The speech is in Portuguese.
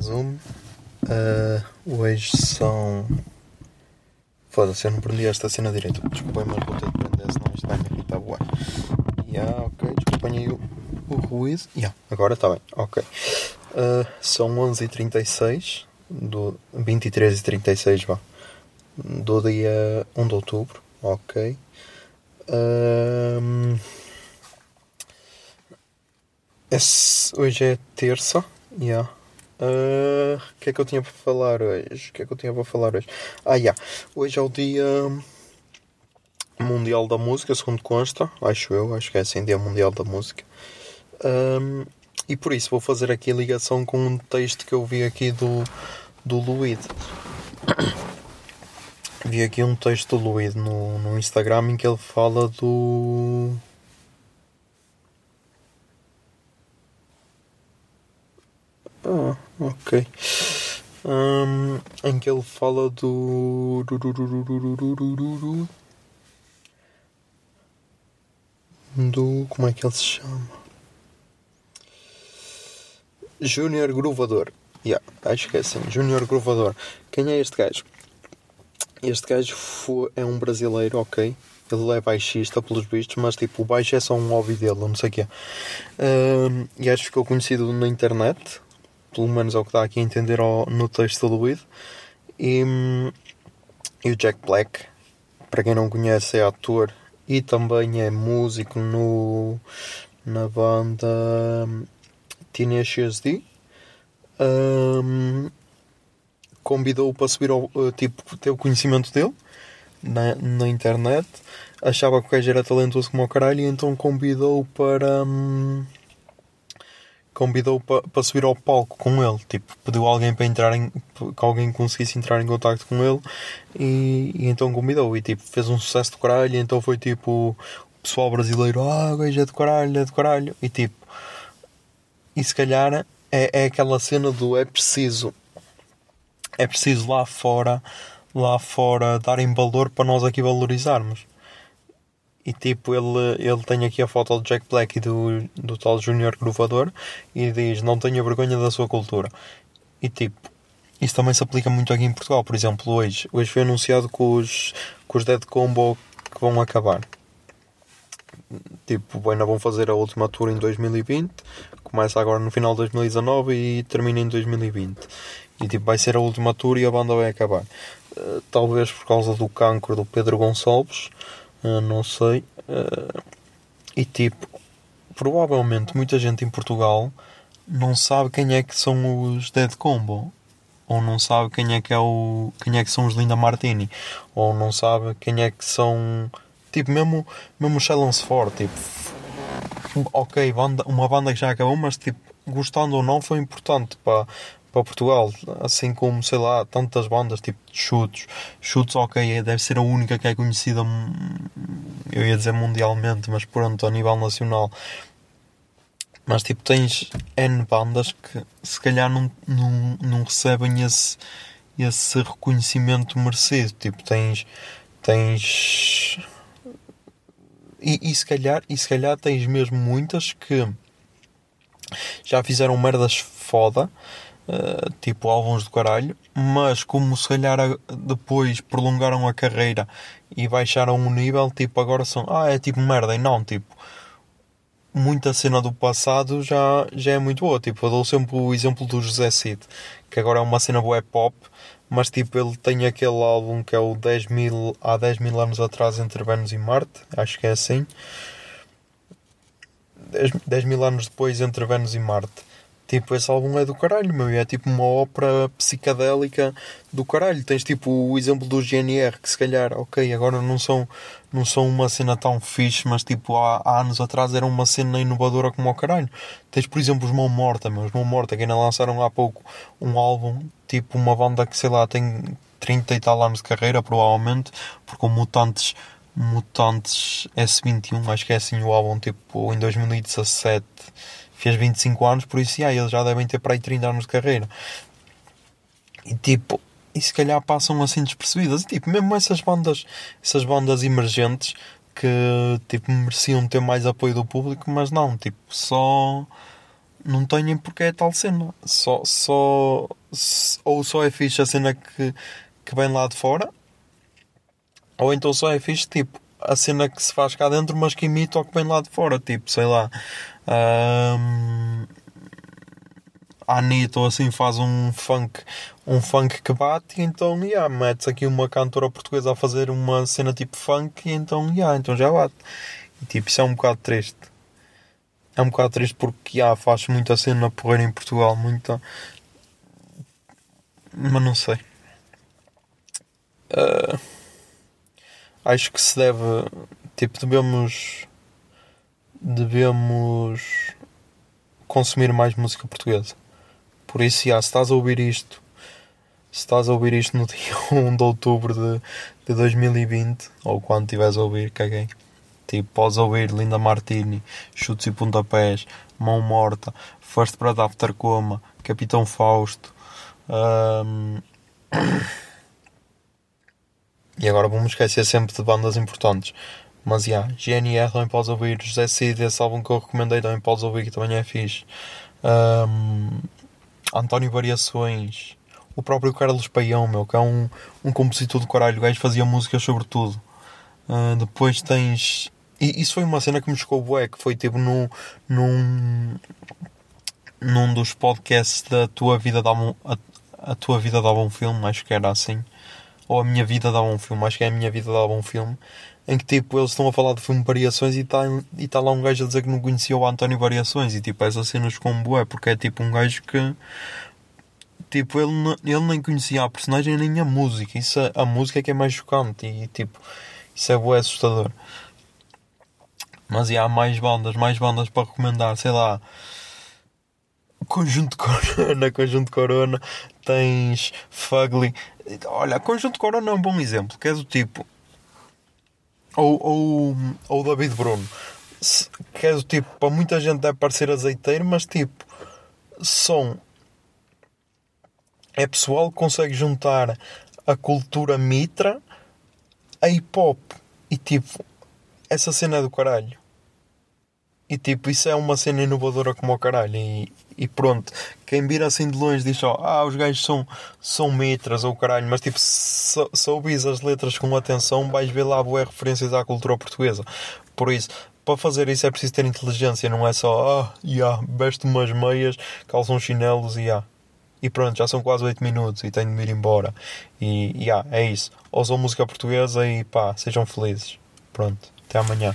Olá Zoom, Ah, hoje são. Foda-se, eu não prendi esta cena direito. Desculpem, mas vou ter de prender, senão isto vai me irritar bué. Yeah, ok, desculpem aí o, o ruído. Yeah, agora está bem, ok. Ah, são 11h36, do 23h36, vá. Do dia 1 de outubro, ok. Ahm, esse- hoje é terça, yeah. Ah, O que é que eu tinha para falar hoje? O que é que eu tinha para falar hoje? Ah, yeah. Hoje é o dia Mundial da Música, segundo consta, acho eu, acho que é assim, Dia Mundial da Música. Ahm, e por isso vou fazer aqui a ligação com um texto que eu vi aqui do, do Luíd. Vi aqui um texto do Luíd no, no Instagram em que ele fala do. Ah, ok. Hum, em que ele fala do. Do. Como é que ele se chama? Júnior Gruvador. Yeah, acho que é assim. Júnior Gruvador. Quem é este gajo? Este gajo foi, é um brasileiro, ok. Ele é baixista, pelos vistos, mas tipo, o baixo é só um hobby dele, não sei o que é. Hum, e acho que ficou conhecido na internet pelo menos é o que dá aqui a entender ao- no texto do Luíd. E, e o Jack Black, para quem não conhece, é ator e também é músico no, na banda hum, Tenacious D. Hum, Convidou-o para subir ao. eh, Tipo, ter o conhecimento dele na, na internet. Achava que o gajo era talentoso como o caralho, e então convidou-o para. hum, convidou para subir ao palco com ele. Tipo, pediu alguém para entrar em. que alguém conseguisse entrar em contato com ele e, e então convidou. E tipo, fez um sucesso do caralho. Então foi tipo. O pessoal brasileiro, ah, gajo é do caralho, é do caralho. E tipo. E se calhar é, é aquela cena do é preciso. É preciso lá fora. Lá fora darem valor para nós aqui valorizarmos. E tipo, ele, ele tem aqui a foto do Jack Black e do, do tal Junior Gruvador e diz: Não tenha vergonha da sua cultura. E tipo, isso também se aplica muito aqui em Portugal. Por exemplo, hoje, hoje foi anunciado que os, que os Dead Combo que vão acabar. Tipo, ainda vão fazer a última tour em 2020, começa agora no final de 2019 e termina em 2020. E tipo, vai ser a última tour e a banda vai acabar. Eh, talvez por causa do cancro do Pedro Gonçalves, eh, não sei. Eh, e tipo, provavelmente muita gente em Portugal não sabe quem é que são os Dead Combo. Ou não sabe quem é que é o. quem é que são os Linda Martini. Ou não sabe quem é que são. Tipo, mesmo, mesmo o Silence Ford, tipo. Ok, banda, uma banda que já acabou, mas tipo, gostando ou não, foi importante para, para Portugal. Assim como, sei lá, tantas bandas, tipo de chutes. Chutes, ok, deve ser a única que é conhecida, hum, eu ia dizer mundialmente, mas pronto, a nível nacional. Mas tipo, tens N bandas que se calhar não, não, não recebem esse, esse reconhecimento merecido. Tipo, tens. tens e, e, se calhar, e se calhar tens mesmo muitas que já fizeram merdas foda, uh, tipo álbuns do caralho, mas como se calhar depois prolongaram a carreira e baixaram o nível, tipo agora são, ah, é tipo merda, e não, tipo, muita cena do passado já, já é muito boa. Tipo, eu dou sempre o exemplo do José Cid, que agora é uma cena boa pop, mas tipo, ele tem aquele álbum que é o 10 mil, há 10 mil anos atrás entre Vênus e Marte, acho que é assim. 10, 10 mil anos depois entre Vênus e Marte. Tipo, esse álbum é do caralho, meu. É tipo uma ópera psicadélica do caralho. Tens tipo o exemplo do GNR, que se calhar, ok, agora não são, não são uma cena tão fixe, mas tipo há, há anos atrás era uma cena inovadora como o caralho. Tens, por exemplo, os Mão Morta, meu. Os Mão Morta, que ainda lançaram há pouco um álbum, tipo uma banda que sei lá tem 30 e tal anos de carreira, provavelmente, porque o Mutantes. Mutantes S21, acho que é assim o álbum, tipo, em 2017 fez 25 anos, por isso, yeah, eles já devem ter para aí 30 anos de carreira. E tipo, e se calhar passam assim despercebidas. E tipo, mesmo essas bandas, essas bandas emergentes que tipo mereciam ter mais apoio do público, mas não, tipo, só não têm porque é tal cena. Só, só ou só é fixe a cena que, que vem lá de fora, ou então só é fixe tipo a cena que se faz cá dentro, mas que imita o que vem lá de fora, tipo, sei lá. Um, a Anitta ou assim faz um funk, um funk que bate, então yeah, metes aqui uma cantora portuguesa a fazer uma cena tipo funk, então, yeah, então já bate. E tipo, isso é um bocado triste. É um bocado triste porque yeah, faz muita cena porreira em Portugal, muita. Mas não sei. Uh, acho que se deve. Tipo, devemos. Devemos consumir mais música portuguesa. Por isso, já, se estás a ouvir isto, se estás a ouvir isto no dia 1 de outubro de, de 2020, ou quando estiveres a ouvir, caguei. Tipo, podes ouvir Linda Martini, Chutes e Pontapés, Mão Morta, First Blood After Coma, Capitão Fausto. Um... E agora vamos esquecer sempre de bandas importantes. Mas já, yeah, GNR também podes ouvir, José Cid, esse álbum que eu recomendei também podes ouvir, que também é fixe. Um, António Variações, o próprio Carlos Paião, meu, que é um, um compositor do caralho, o gajo fazia músicas sobre tudo. Uh, depois tens. E isso foi uma cena que me chocou bué, que foi tipo num, num, num dos podcasts da tua vida dava um, a, a tua vida dava um filme, acho que era assim ou A Minha Vida Dava um Filme, acho que é A Minha Vida Dava um Filme, em que tipo eles estão a falar de filme Variações e está tá lá um gajo a dizer que não conhecia o António Variações e tipo essas cenas com bué, porque é tipo um gajo que tipo ele, ele nem conhecia a personagem nem a música, isso a, a música é que é mais chocante e tipo isso é bué assustador. Mas e há mais bandas, mais bandas para recomendar, sei lá. Conjunto Corona, Conjunto Corona, tens Fugly. Olha, Conjunto Corona é um bom exemplo, que é do tipo. Ou, ou, ou David Bruno, que é do tipo, para muita gente deve parecer azeiteiro, mas tipo, são. É pessoal que consegue juntar a cultura mitra a hip hop. E tipo, essa cena é do caralho. E tipo, isso é uma cena inovadora como o caralho. E, e pronto, quem vira assim de longe diz só, ah, os gajos são, são metras ou caralho, mas tipo, se, ouvis as letras com atenção, vais ver lá boas referências à cultura portuguesa. Por isso, para fazer isso é preciso ter inteligência, não é só, ah, yeah, veste umas meias, calça uns chinelos e yeah. E pronto, já são quase 8 minutos e tenho de ir embora. E yeah, é isso. Ouçam música portuguesa e pá, sejam felizes. Pronto, até amanhã.